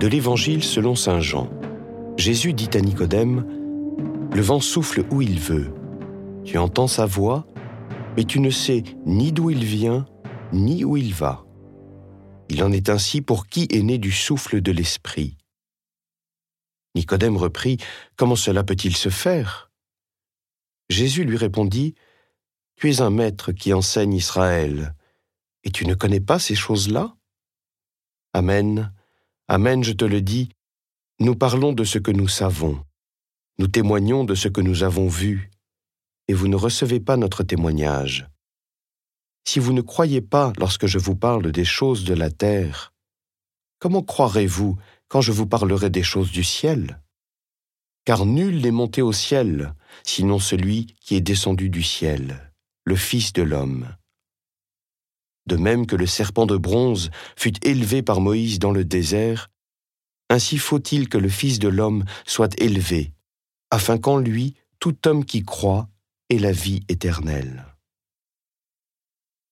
De l'Évangile selon Saint Jean. Jésus dit à Nicodème, Le vent souffle où il veut. Tu entends sa voix, mais tu ne sais ni d'où il vient, ni où il va. Il en est ainsi pour qui est né du souffle de l'Esprit. Nicodème reprit, Comment cela peut-il se faire? Jésus lui répondit, Tu es un maître qui enseigne Israël, et tu ne connais pas ces choses-là? Amen, Amen, je te le dis, nous parlons de ce que nous savons, nous témoignons de ce que nous avons vu, et vous ne recevez pas notre témoignage. Si vous ne croyez pas lorsque je vous parle des choses de la terre, comment croirez-vous quand je vous parlerai des choses du ciel? Car nul n'est monté au ciel, sinon celui qui est descendu du ciel, le Fils de l'homme. De même que le serpent de bronze fut élevé par Moïse dans le désert, ainsi faut-il que le Fils de l'homme soit élevé, afin qu'en lui tout homme qui croit ait la vie éternelle.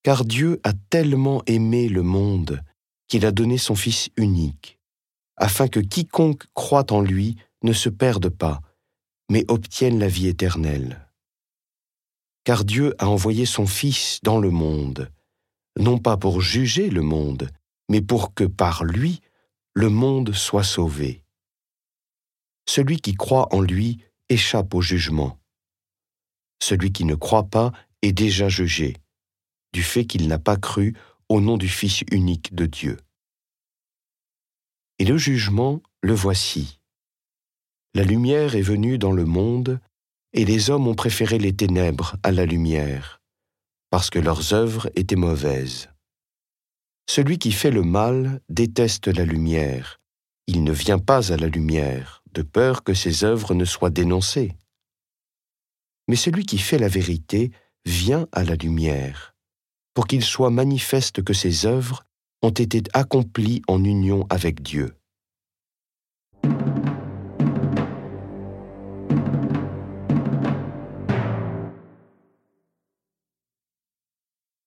Car Dieu a tellement aimé le monde qu'il a donné son Fils unique, afin que quiconque croit en lui ne se perde pas, mais obtienne la vie éternelle. Car Dieu a envoyé son Fils dans le monde, non pas pour juger le monde, mais pour que par lui le monde soit sauvé. Celui qui croit en lui échappe au jugement. Celui qui ne croit pas est déjà jugé du fait qu'il n'a pas cru au nom du Fils unique de Dieu. Et le jugement, le voici. La lumière est venue dans le monde, et les hommes ont préféré les ténèbres à la lumière, parce que leurs œuvres étaient mauvaises. Celui qui fait le mal déteste la lumière, il ne vient pas à la lumière, de peur que ses œuvres ne soient dénoncées. Mais celui qui fait la vérité vient à la lumière, pour qu'il soit manifeste que ses œuvres ont été accomplies en union avec Dieu.